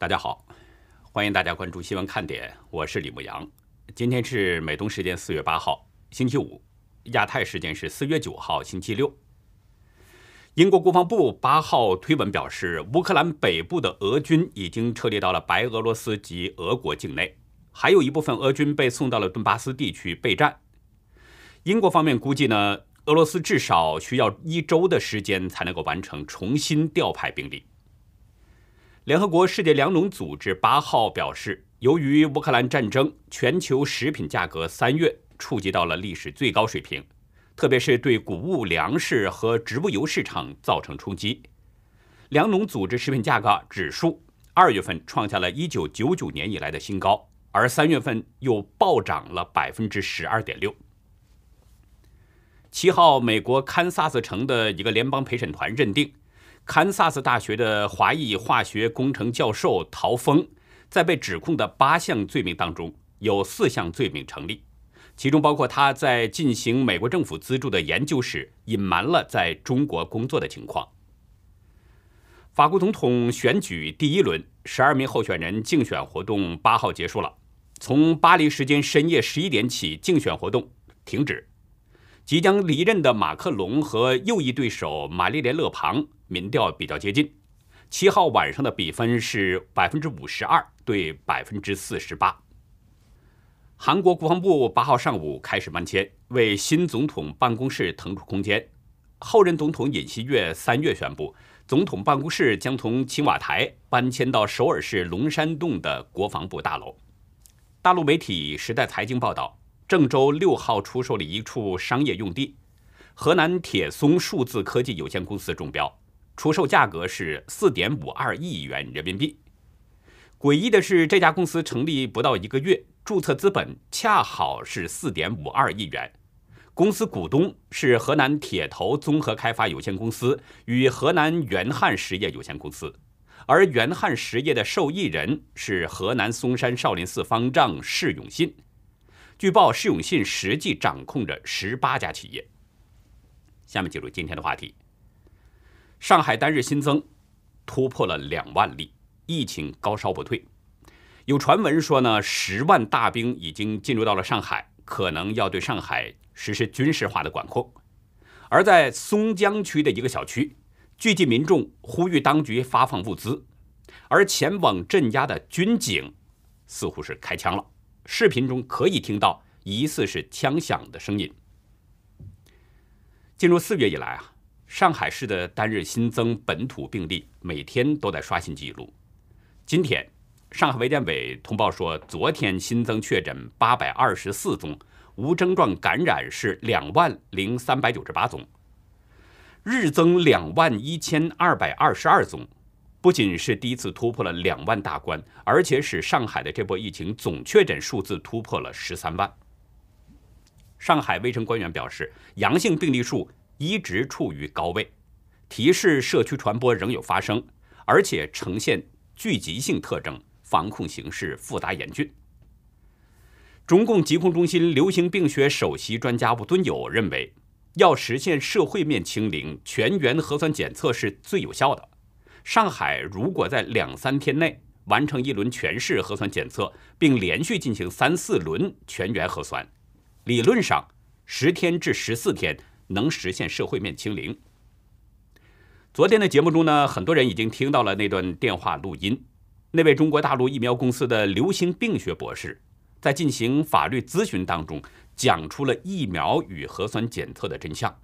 大家好，欢迎大家关注新闻看点，我是李牧阳。今天是美东时间四月八号，星期五；亚太时间是四月九号，星期六。英国国防部八号推文表示，乌克兰北部的俄军已经撤离到了白俄罗斯及俄国境内，还有一部分俄军被送到了顿巴斯地区备战。英国方面估计呢，俄罗斯至少需要一周的时间才能够完成重新调派兵力。联合国世界粮农组织八号表示，由于乌克兰战争，全球食品价格三月触及到了历史最高水平，特别是对谷物、粮食和植物油市场造成冲击。粮农组织食品价格指数二月份创下了一九九九年以来的新高，而三月份又暴涨了百分之十二点六。七号，美国堪萨斯城的一个联邦陪审团认定。堪萨斯大学的华裔化学工程教授陶峰，在被指控的八项罪名当中，有四项罪名成立，其中包括他在进行美国政府资助的研究时隐瞒了在中国工作的情况。法国总统选举第一轮，十二名候选人竞选活动八号结束了，从巴黎时间深夜十一点起，竞选活动停止。即将离任的马克龙和右翼对手玛丽莲·勒庞民调比较接近，七号晚上的比分是百分之五十二对百分之四十八。韩国国防部八号上午开始搬迁，为新总统办公室腾出空间。后任总统尹锡悦三月宣布，总统办公室将从青瓦台搬迁到首尔市龙山洞的国防部大楼。大陆媒体《时代财经》报道。郑州六号出售了一处商业用地，河南铁松数字科技有限公司中标，出售价格是四点五二亿元人民币。诡异的是，这家公司成立不到一个月，注册资本恰好是四点五二亿元。公司股东是河南铁头综合开发有限公司与河南元汉实业有限公司，而元汉实业的受益人是河南嵩山少林寺方丈释永信。据报，释永信实际掌控着十八家企业。下面进入今天的话题。上海单日新增突破了两万例，疫情高烧不退。有传闻说呢，十万大兵已经进入到了上海，可能要对上海实施军事化的管控。而在松江区的一个小区，聚集民众呼吁当局发放物资，而前往镇压的军警似乎是开枪了。视频中可以听到疑似是枪响的声音。进入四月以来啊，上海市的单日新增本土病例每天都在刷新纪录。今天，上海卫健委通报说，昨天新增确诊八百二十四宗，无症状感染是两万零三百九十八宗，日增两万一千二百二十二宗。不仅是第一次突破了两万大关，而且使上海的这波疫情总确诊数字突破了十三万。上海卫生官员表示，阳性病例数一直处于高位，提示社区传播仍有发生，而且呈现聚集性特征，防控形势复杂严峻。中共疾控中心流行病学首席专家吴敦友认为，要实现社会面清零，全员核酸检测是最有效的。上海如果在两三天内完成一轮全市核酸检测，并连续进行三四轮全员核酸，理论上十天至十四天能实现社会面清零。昨天的节目中呢，很多人已经听到了那段电话录音，那位中国大陆疫苗公司的流行病学博士在进行法律咨询当中，讲出了疫苗与核酸检测的真相。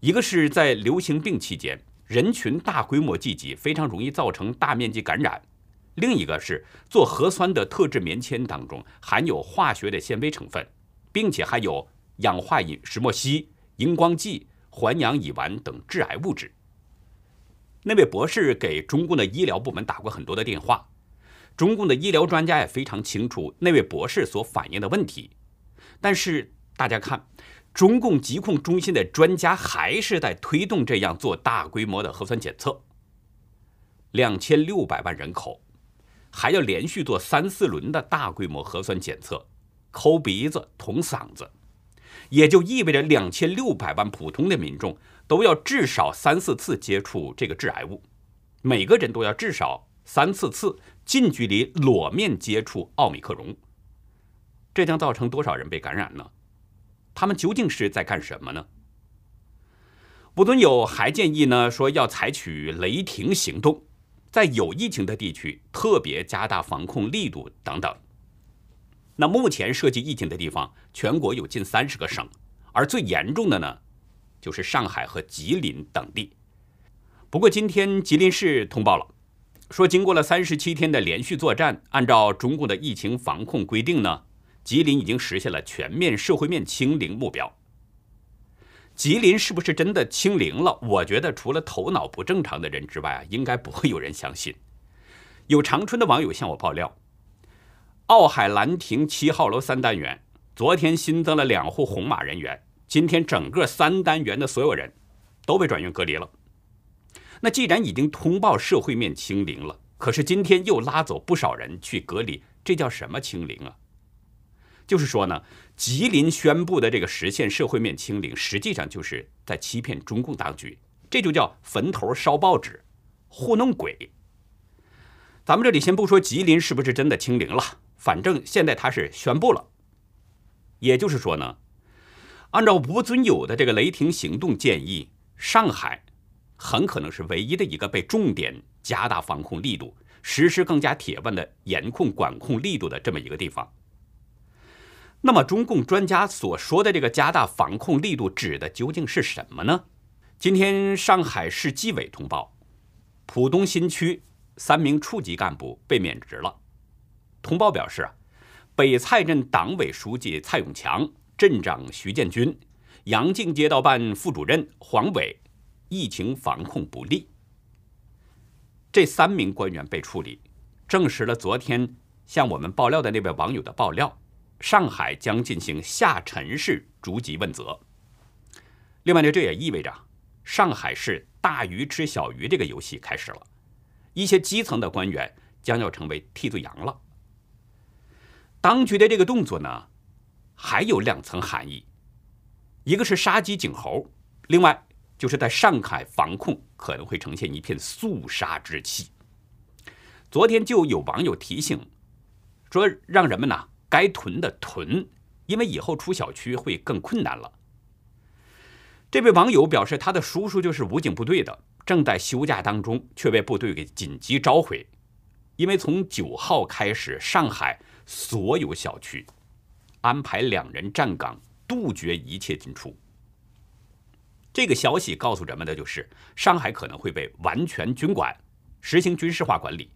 一个是在流行病期间。人群大规模聚集非常容易造成大面积感染。另一个是做核酸的特制棉签当中含有化学的纤维成分，并且还有氧化银石墨烯、荧光剂、环氧乙烷等致癌物质。那位博士给中共的医疗部门打过很多的电话，中共的医疗专家也非常清楚那位博士所反映的问题。但是大家看。中共疾控中心的专家还是在推动这样做大规模的核酸检测。两千六百万人口，还要连续做三四轮的大规模核酸检测，抠鼻子、捅嗓子，也就意味着两千六百万普通的民众都要至少三四次接触这个致癌物，每个人都要至少三四次近距离裸面接触奥密克戎，这将造成多少人被感染呢？他们究竟是在干什么呢？吴尊友还建议呢，说要采取雷霆行动，在有疫情的地区特别加大防控力度等等。那目前涉及疫情的地方，全国有近三十个省，而最严重的呢，就是上海和吉林等地。不过今天吉林市通报了，说经过了三十七天的连续作战，按照中共的疫情防控规定呢，吉林已经实现了全面社会面清零目标。吉林是不是真的清零了？我觉得除了头脑不正常的人之外啊，应该不会有人相信。有长春的网友向我爆料，奥海兰亭七号楼三单元昨天新增了两户红码人员，今天整个三单元的所有人都被转运隔离了。那既然已经通报社会面清零了，可是今天又拉走不少人去隔离，这叫什么清零啊？就是说呢，吉林宣布的这个实现社会面清零，实际上就是在欺骗中共当局，这就叫坟头烧报纸，糊弄鬼。咱们这里先不说吉林是不是真的清零了，反正现在他是宣布了。也就是说呢，按照吴尊友的这个雷霆行动建议，上海很可能是唯一的一个被重点加大防控力度、实施更加铁腕的严控管控力度的这么一个地方。那么，中共专家所说的这个加大防控力度，指的究竟是什么呢？今天，上海市纪委通报，浦东新区三名处级干部被免职了。通报表示啊，北蔡镇党委书记蔡永强、镇长徐建军、杨静街道办副主任黄伟，疫情防控不力。这三名官员被处理，证实了昨天向我们爆料的那位网友的爆料。上海将进行下沉式逐级问责。另外呢，这也意味着上海市大鱼吃小鱼这个游戏开始了，一些基层的官员将要成为替罪羊了。当局的这个动作呢，还有两层含义：一个是杀鸡儆猴，另外就是在上海防控可能会呈现一片肃杀之气。昨天就有网友提醒说，让人们呢。该囤的囤，因为以后出小区会更困难了。这位网友表示，他的叔叔就是武警部队的，正在休假当中，却被部队给紧急召回。因为从九号开始，上海所有小区安排两人站岗，杜绝一切进出。这个消息告诉人们的就是，上海可能会被完全军管，实行军事化管理。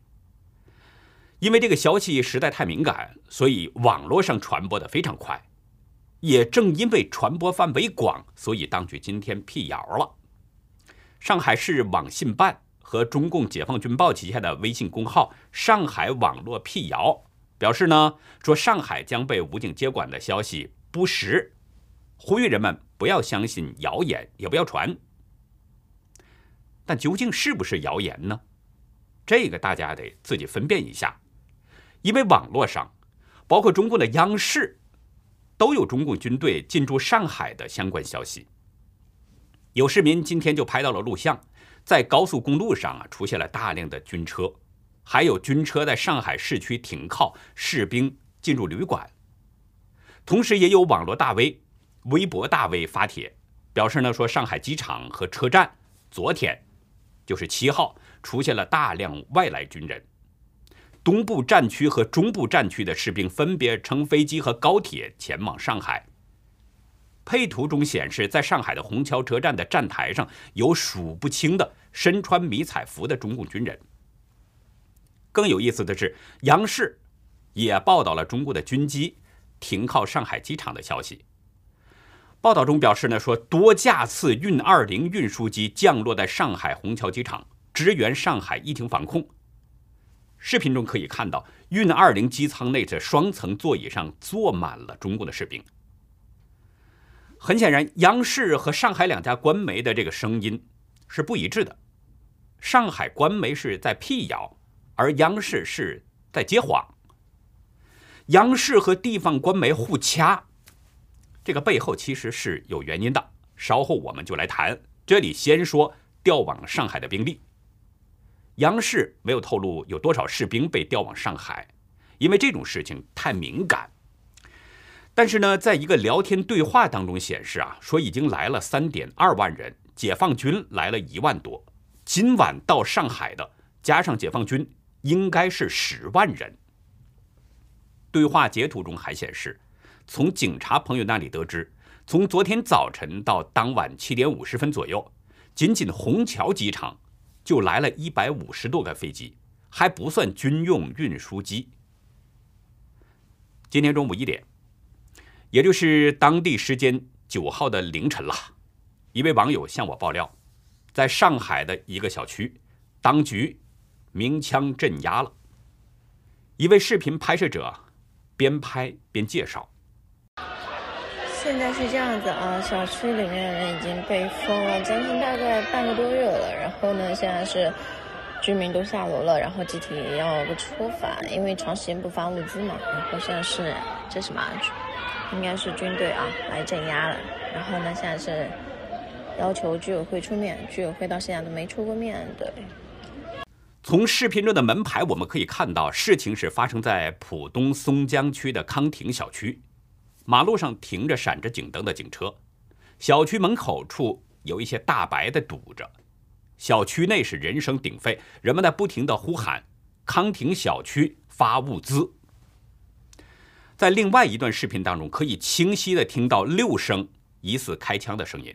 因为这个消息实在太敏感，所以网络上传播的非常快。也正因为传播范围广，所以当局今天辟谣了。上海市网信办和中共解放军报旗下的微信公号“上海网络辟谣”表示呢，说上海将被武警接管的消息不实，呼吁人们不要相信谣言，也不要传。但究竟是不是谣言呢？这个大家得自己分辨一下。因为网络上，包括中共的央视，都有中共军队进驻上海的相关消息。有市民今天就拍到了录像，在高速公路上啊出现了大量的军车，还有军车在上海市区停靠，士兵进入旅馆。同时，也有网络大 V、微博大 V 发帖，表示呢说上海机场和车站昨天，就是七号出现了大量外来军人。东部战区和中部战区的士兵分别乘飞机和高铁前往上海。配图中显示，在上海的虹桥车站的站台上有数不清的身穿迷彩服的中共军人。更有意思的是，央视也报道了中国的军机停靠上海机场的消息。报道中表示呢，说多架次运二零运输机降落在上海虹桥机场，支援上海疫情防控。视频中可以看到，运二零机舱内的双层座椅上坐满了中共的士兵。很显然，央视和上海两家官媒的这个声音是不一致的。上海官媒是在辟谣，而央视是在揭谎。央视和地方官媒互掐，这个背后其实是有原因的。稍后我们就来谈。这里先说调往上海的兵力。央视没有透露有多少士兵被调往上海，因为这种事情太敏感。但是呢，在一个聊天对话当中显示啊，说已经来了三点二万人，解放军来了一万多，今晚到上海的加上解放军应该是十万人。对话截图中还显示，从警察朋友那里得知，从昨天早晨到当晚七点五十分左右，仅仅虹桥机场就来了一百五十多个飞机，还不算军用运输机。今天中午一点。也就是当地时间九号的凌晨了，一位网友向我爆料，在上海的一个小区，当局鸣枪镇压了。一位视频拍摄者边拍边介绍：现在是这样子啊，小区里面的人已经被封了将近大概半个多月了。然后呢，现在是居民都下楼了，然后集体要个出发，因为长时间不发物资嘛。然后现在是这什么？应该是军队啊来镇压了，然后呢，现在是要求居委会出面，居委会到现在都没出过面。对，从视频中的门牌我们可以看到，事情是发生在浦东松江区的康亭小区，马路上停着闪着警灯的警车，小区门口处有一些大白的堵着，小区内是人声鼎沸，人们在不停的呼喊康亭小区发物资。在另外一段视频当中，可以清晰的听到六声疑似开枪的声音。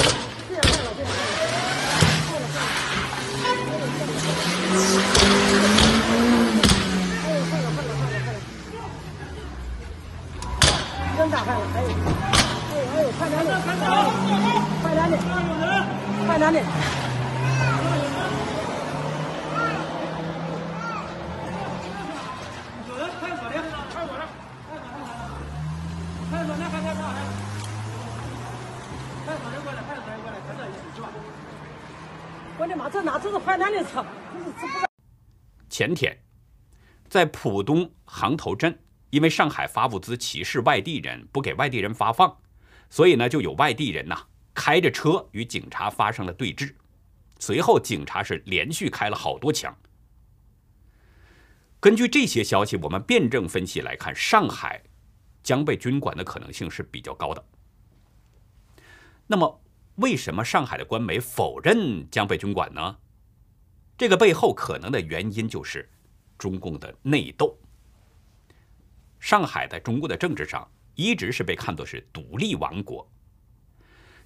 真打开了，还有，还有还有，快点点，快点点，快点点。是快点的车？前天，在浦东航头镇。因为上海发物资歧视外地人，不给外地人发放，所以呢，就有外地人呐开着车与警察发生了对峙。随后，警察是连续开了好多枪。根据这些消息，我们辩证分析来看，上海将被军管的可能性是比较高的。那么，为什么上海的官媒否认将被军管呢？这个背后可能的原因就是中共的内斗。上海在中国的政治上一直是被看作是独立王国。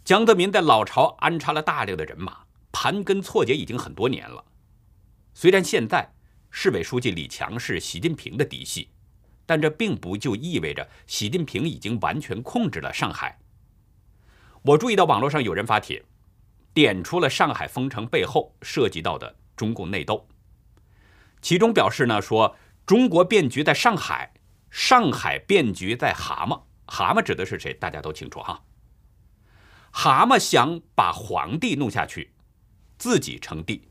江泽民在老巢安插了大量的人马，盘根错节已经很多年了。虽然现在市委书记李强是习近平的嫡系，但这并不就意味着习近平已经完全控制了上海。我注意到网络上有人发帖，点出了上海封城背后涉及到的中共内斗，其中表示呢说中国变局在上海。上海变局在蛤蟆，蛤蟆指的是谁？大家都清楚哈。蛤蟆想把皇帝弄下去，自己称帝，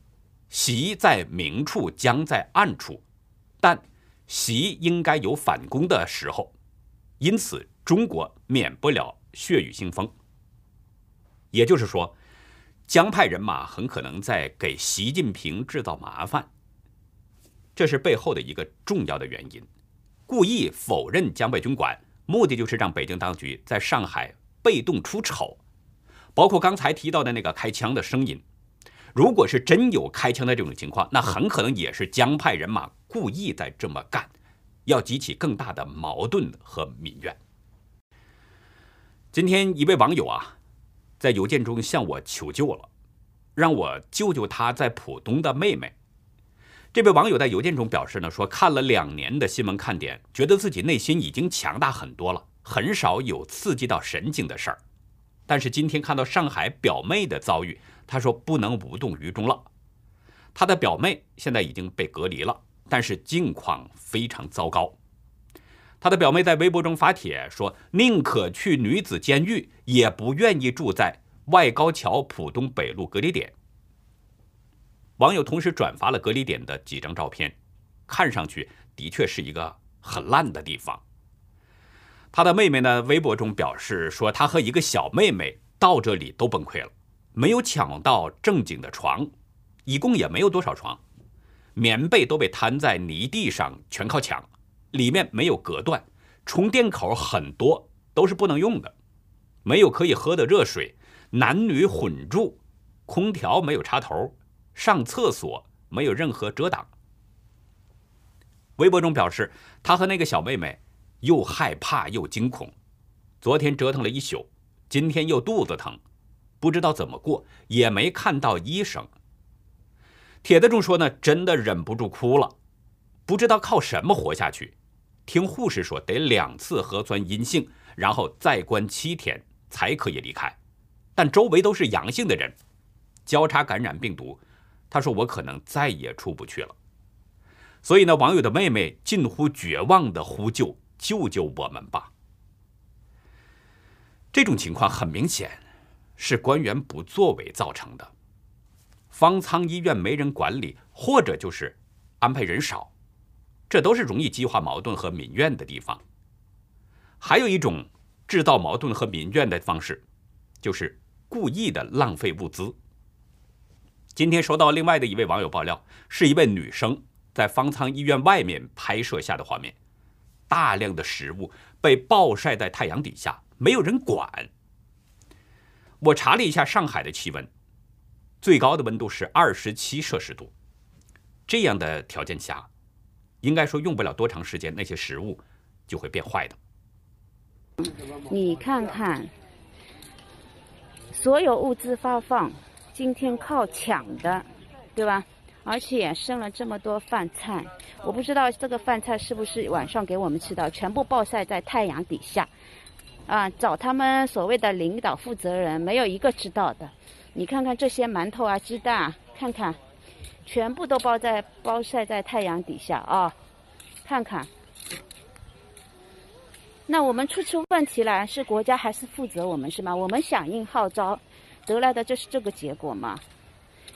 习在明处，将在暗处，但习应该有反攻的时候，因此中国免不了血雨腥风。也就是说，江派人马很可能在给习近平制造麻烦，这是背后的一个重要的原因。故意否认江北军管，目的就是让北京当局在上海被动出丑。包括刚才提到的那个开枪的声音，如果是真有开枪的这种情况，那很可能也是江派人马故意在这么干，要激起更大的矛盾和民怨。今天一位网友啊，在邮件中向我求救了，让我救救他在浦东的妹妹。这位网友在邮件中表示呢，说看了两年的新闻看点，觉得自己内心已经强大很多了，很少有刺激到神经的事儿。但是今天看到上海表妹的遭遇，他说不能无动于衷了。他的表妹现在已经被隔离了，但是境况非常糟糕。他的表妹在微博中发帖说：“宁可去女子监狱，也不愿意住在外高桥浦东北路隔离点。”网友同时转发了隔离点的几张照片，看上去的确是一个很烂的地方。他的妹妹呢，微博中表示说：“他和一个小妹妹到这里都崩溃了，没有抢到正经的床，一共也没有多少床，棉被都被摊在泥地上，全靠抢。”里面没有隔断，充电口很多都是不能用的，没有可以喝的热水，男女混住，空调没有插头，上厕所没有任何遮挡。微博中表示，他和那个小妹妹又害怕又惊恐，昨天折腾了一宿，今天又肚子疼，不知道怎么过，也没看到医生。帖子中说呢，真的忍不住哭了，不知道靠什么活下去。听护士说，得两次核酸阴性，然后再关七天才可以离开。但周围都是阳性的人，交叉感染病毒。他说：“我可能再也出不去了。”所以呢，网友的妹妹近乎绝望的呼救：“救救我们吧！”这种情况很明显是官员不作为造成的。方舱医院没人管理，或者就是安排人少。这都是容易激化矛盾和民怨的地方。还有一种制造矛盾和民怨的方式，就是故意的浪费物资。今天收到另外的一位网友爆料，是一位女生在方舱医院外面拍摄下的画面，大量的食物被暴晒在太阳底下，没有人管。我查了一下上海的气温，最高的温度是二十七摄氏度，这样的条件下。应该说用不了多长时间，那些食物就会变坏的。你看看，所有物资发放，今天靠抢的，对吧？而且剩了这么多饭菜，我不知道这个饭菜是不是晚上给我们吃的，全部暴晒在太阳底下，啊，找他们所谓的领导负责人，没有一个知道的。你看看这些馒头啊、鸡蛋，看看。全部都包在包晒在太阳底下啊！看看，那我们出出问题来，是国家还是负责我们是吗？我们响应号召得来的就是这个结果吗？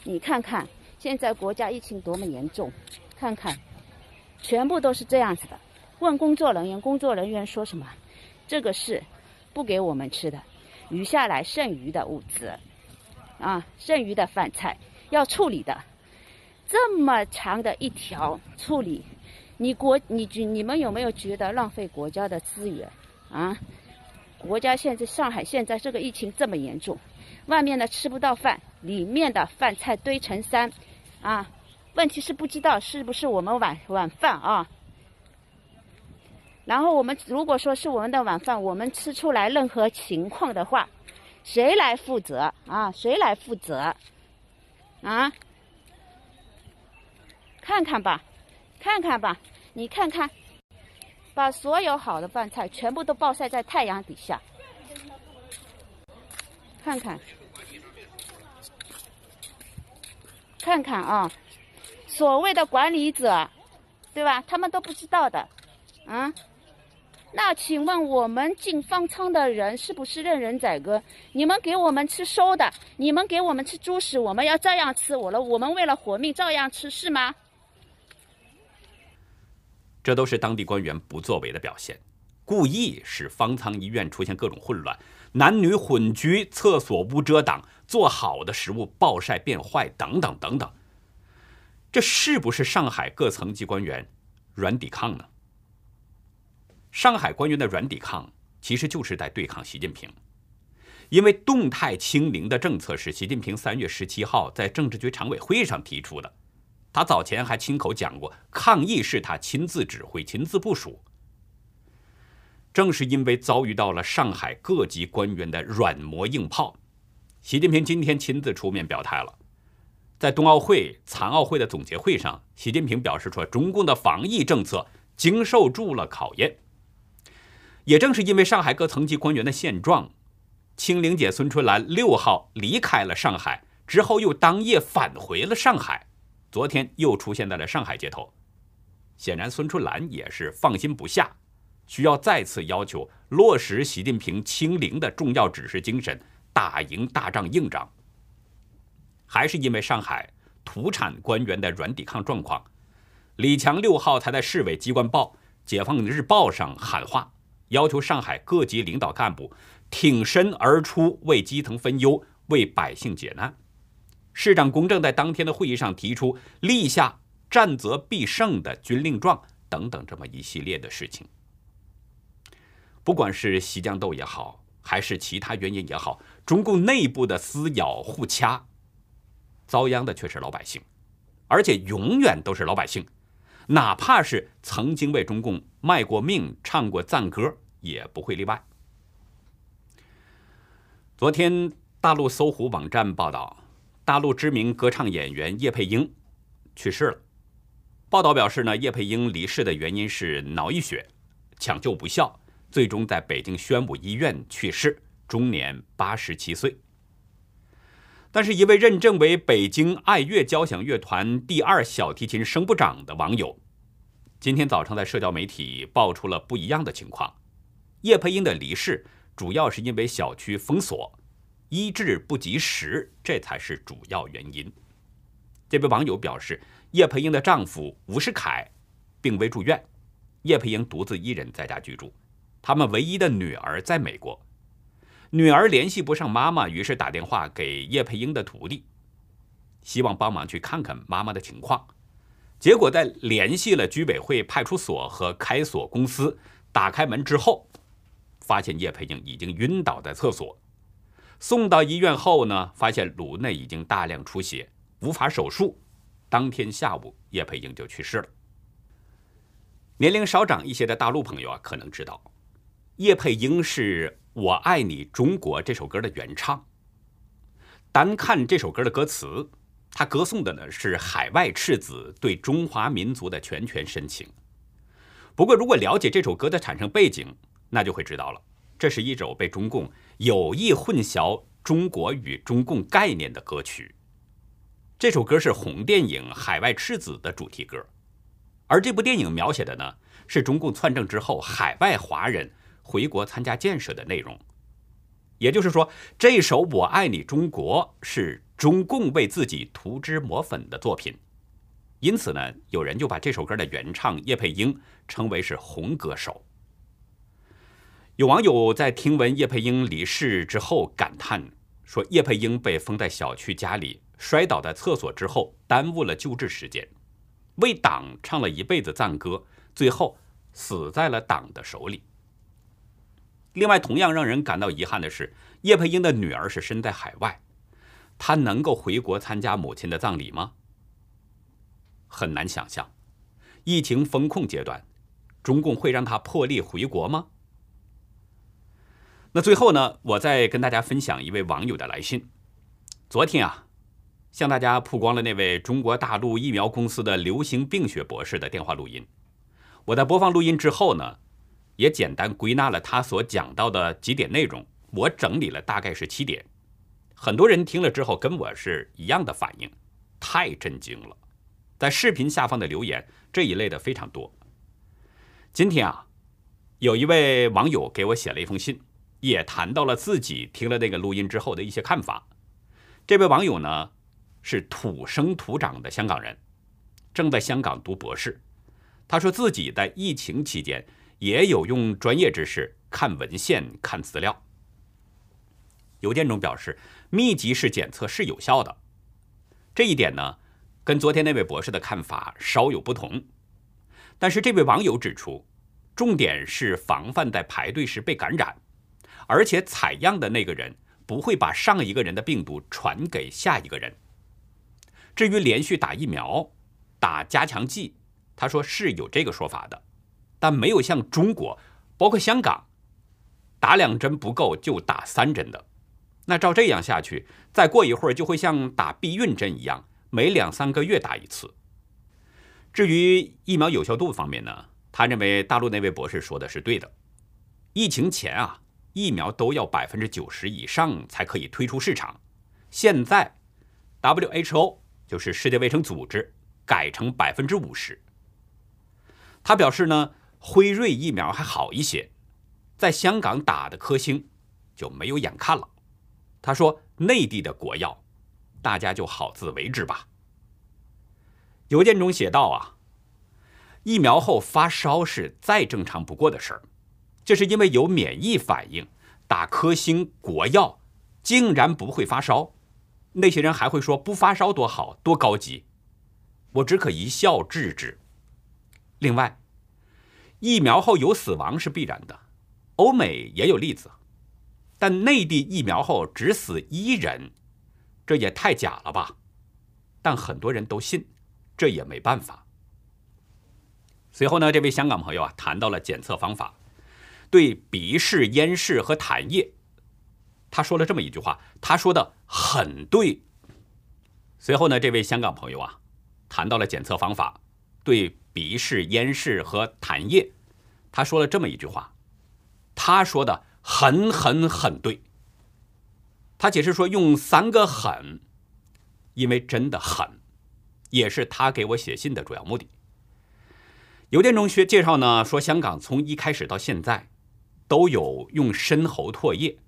你看看现在国家疫情多么严重，看看，全部都是这样子的。问工作人员，工作人员说什么？这个是不给我们吃的，余下来剩余的物资啊，剩余的饭菜要处理的。这么长的一条处理，你国你觉你们有没有觉得浪费国家的资源啊？国家现在上海现在这个疫情这么严重，外面的吃不到饭，里面的饭菜堆成山，啊，问题是不知道是不是我们晚晚饭啊？然后我们如果说是我们的晚饭，我们吃出来任何情况的话，谁来负责啊？谁来负责啊？看看吧，看看吧，你看看，把所有好的饭菜全部都暴晒在太阳底下，看看，看看啊，所谓的管理者，对吧？他们都不知道的，啊？那请问我们进方舱的人是不是任人宰割？你们给我们吃馊的，你们给我们吃猪食，我们要照样吃。我了，我们为了活命照样吃，是吗？这都是当地官员不作为的表现，故意使方舱医院出现各种混乱，男女混居，厕所无遮挡，做好的食物暴晒变坏，等等等等。这是不是上海各层级官员软抵抗呢？上海官员的软抵抗，其实就是在对抗习近平，因为动态清零的政策是习近平三月十七号在政治局常委会上提出的。他早前还亲口讲过，抗疫是他亲自指挥、亲自部署。正是因为遭遇到了上海各级官员的软磨硬泡，习近平今天亲自出面表态了。在冬奥会、残奥会的总结会上，习近平表示说，中共的防疫政策经受住了考验。也正是因为上海各层级官员的现状，清零姐孙春兰六号离开了上海，之后又当夜返回了上海，昨天又出现在了上海街头。显然，孙春兰也是放心不下，需要再次要求落实习近平清零的重要指示精神，打赢大仗硬仗。还是因为上海土产官员的软抵抗状况，李强六号才在市委机关报《解放日报》上喊话，要求上海各级领导干部挺身而出，为基层分忧，为百姓解难。市长龚正在当天的会议上提出立下战则必胜的军令状等等这么一系列的事情。不管是西江斗也好，还是其他原因也好，中共内部的撕咬互掐。遭殃的却是老百姓，而且永远都是老百姓，哪怕是曾经为中共卖过命、唱过赞歌，也不会例外。昨天，大陆搜狐网站报道，大陆知名歌唱演员叶佩英去世了。报道表示呢，叶佩英离世的原因是脑溢血，抢救不效，最终在北京宣武医院去世，终年八十七岁。但是，一位认证为北京爱乐交响乐团第二小提琴声部长的网友，今天早上在社交媒体爆出了不一样的情况：叶佩英的离世主要是因为小区封锁，医治不及时，这才是主要原因。这位网友表示，叶佩英的丈夫吴世凯病危住院，叶佩英独自一人在家居住，他们唯一的女儿在美国。女儿联系不上妈妈，于是打电话给叶佩英的徒弟，希望帮忙去看看妈妈的情况。结果在联系了居委会、派出所和开锁公司，打开门之后，发现叶佩英已经晕倒在厕所。送到医院后呢，发现颅内已经大量出血，无法手术。当天下午，叶佩英就去世了。年龄稍长一些的大陆朋友啊，可能知道，叶佩英是。我爱你中国这首歌的原唱。单看这首歌的歌词，它歌颂的呢是海外赤子对中华民族的拳拳深情。不过，如果了解这首歌的产生背景，那就会知道了，这是一首被中共有意混淆中国与中共概念的歌曲。这首歌是红电影《海外赤子》的主题歌，而这部电影描写的呢是中共篡政之后海外华人。回国参加建设的内容，也就是说，这首《我爱你中国》是中共为自己涂脂抹粉的作品。因此呢，有人就把这首歌的原唱叶佩英称为是红歌手。有网友在听闻叶佩英离世之后感叹说：“叶佩英被封在小区家里，摔倒在厕所之后，耽误了救治时间，为党唱了一辈子赞歌，最后死在了党的手里。”另外，同样让人感到遗憾的是，叶佩英的女儿是身在海外，她能够回国参加母亲的葬礼吗？很难想象。疫情封控阶段，中共会让她破例回国吗？那最后呢，我再跟大家分享一位网友的来信。昨天啊，向大家曝光了那位中国大陆疫苗公司的流行病学博士的电话录音。我在播放录音之后呢。也简单归纳了他所讲到的几点内容，我整理了大概是七点。很多人听了之后跟我是一样的反应，太震惊了。在视频下方的留言这一类的非常多。今天啊，有一位网友给我写了一封信，也谈到了自己听了那个录音之后的一些看法。这位网友呢是土生土长的香港人，正在香港读博士。他说自己在疫情期间。也有用专业知识看文献、看资料。邮件中表示，密集式检测是有效的。这一点呢，跟昨天那位博士的看法稍有不同。但是这位网友指出，重点是防范在排队时被感染，而且采样的那个人不会把上一个人的病毒传给下一个人。至于连续打疫苗、打加强剂，他说是有这个说法的。但没有像中国，包括香港，打两针不够就打三针的。那照这样下去，再过一会儿就会像打避孕针一样，每两三个月打一次。至于疫苗有效度方面呢，他认为大陆那位博士说的是对的。疫情前啊，疫苗都要百分之九十以上才可以推出市场，现在 WHO 就是世界卫生组织改成百分之五十。他表示呢，辉瑞疫苗还好一些，在香港打的科兴就没有眼看了。他说：“内地的国药，大家就好自为之吧。”邮件中写道：“啊，疫苗后发烧是再正常不过的事儿，这是因为有免疫反应。打科兴国药竟然不会发烧，那些人还会说不发烧多好多高级，我只可一笑置之。另外，疫苗后有死亡是必然的，欧美也有例子。”但内地疫苗后只死一人，这也太假了吧？但很多人都信，这也没办法。随后呢，这位香港朋友啊谈到了检测方法，对鼻试、咽试和痰液，他说了这么一句话，他说的很对。随后呢，这位香港朋友啊谈到了检测方法，对鼻试、咽试和痰液，他说了这么一句话，他说的。很很很对。他解释说用三个很，因为真的很，也是他给我写信的主要目的。邮件中学介绍呢说，香港从一开始到现在，都有用深喉唾液，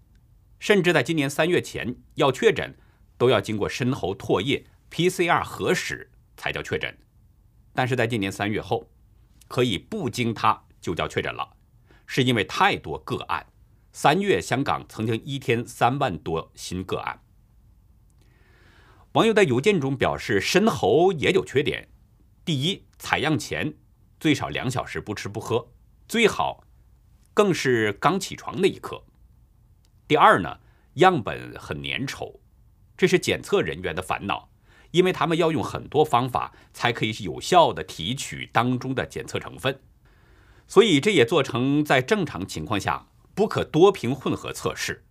甚至在今年三月前要确诊，都要经过深喉唾液 PCR 核实才叫确诊。但是在今年三月后，可以不经它就叫确诊了，是因为太多个案。三月，香港曾经一天三万多新个案。网友在邮件中表示，深喉也有缺点：第一，采样前最少两小时不吃不喝，最好更是刚起床那一刻；第二呢，样本很粘稠，这是检测人员的烦恼，因为他们要用很多方法才可以有效的提取当中的检测成分，所以这也做成在正常情况下。不可多屏混合测试，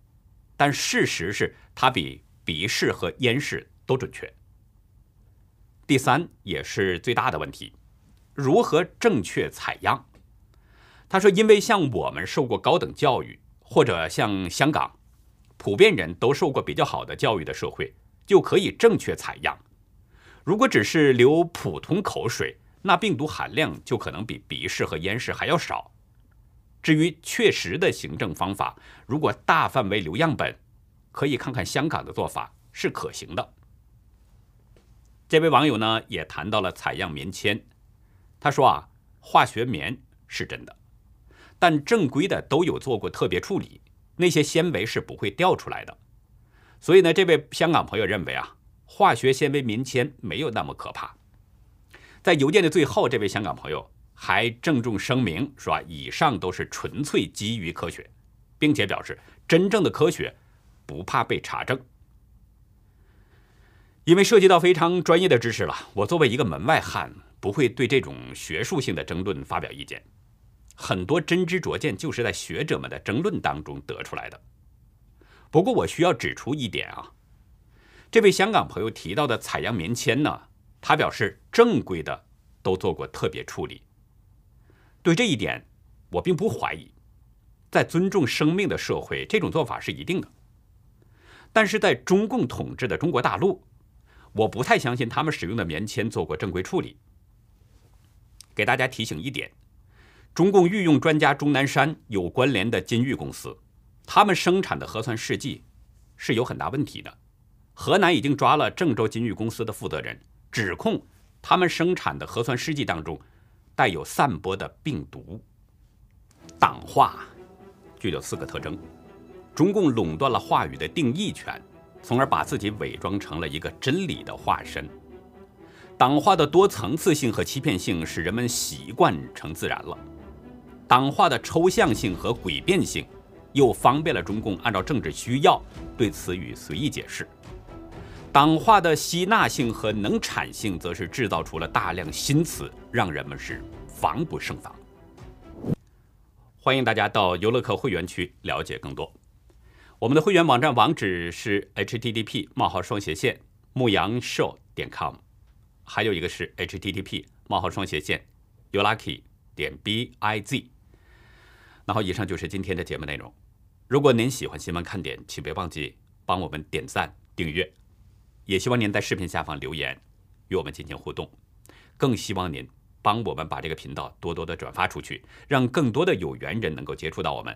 但事实是它比鼻试和咽试都准确。第三也是最大的问题，如何正确采样？他说，因为像我们受过高等教育，或者像香港，普遍人都受过比较好的教育的社会，就可以正确采样。如果只是流普通口水，那病毒含量就可能比笔试和咽拭还要少。至于确实的行政方法，如果大范围留样本，可以看看香港的做法是可行的。这位网友呢也谈到了采样棉签，他说啊，化学棉是真的，但正规的都有做过特别处理，那些纤维是不会掉出来的。所以呢，这位香港朋友认为啊，化学纤维棉签没有那么可怕。在邮件的最后，这位香港朋友。还郑重声明说，以上都是纯粹基于科学，并且表示真正的科学不怕被查证。因为涉及到非常专业的知识了，我作为一个门外汉，不会对这种学术性的争论发表意见。很多真知灼见就是在学者们的争论当中得出来的。不过我需要指出一点啊，这位香港朋友提到的采样棉签呢，他表示正规的都做过特别处理。对这一点，我并不怀疑，在尊重生命的社会，这种做法是一定的。但是在中共统治的中国大陆，我不太相信他们使用的棉签做过正规处理。给大家提醒一点，中共御用专家钟南山有关联的金玉公司，他们生产的核酸试剂是有很大问题的。河南已经抓了郑州金玉公司的负责人，指控他们生产的核酸试剂当中。带有散播的病毒，党化具有四个特征：中共垄断了话语的定义权，从而把自己伪装成了一个真理的化身。党化的多层次性和欺骗性使人们习惯成自然了。党化的抽象性和诡辩性，又方便了中共按照政治需要对词语随意解释。党化的吸纳性和能产性，则是制造出了大量新词，让人们是防不胜防。欢迎大家到游乐客会员区了解更多。我们的会员网站网址是 http: 冒号双斜线牧羊 show 点 com，还有一个是 http: 冒号双斜线 youlucky 点 biz。然后以上就是今天的节目内容。如果您喜欢新闻看点，请别忘记帮我们点赞、订阅，也希望您在视频下方留言与我们进行互动。更希望您帮我们把这个频道多多的转发出去，让更多的有缘人能够接触到我们。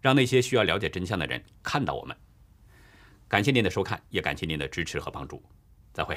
让那些需要了解真相的人看到我们。感谢您的收看，也感谢您的支持和帮助。再会。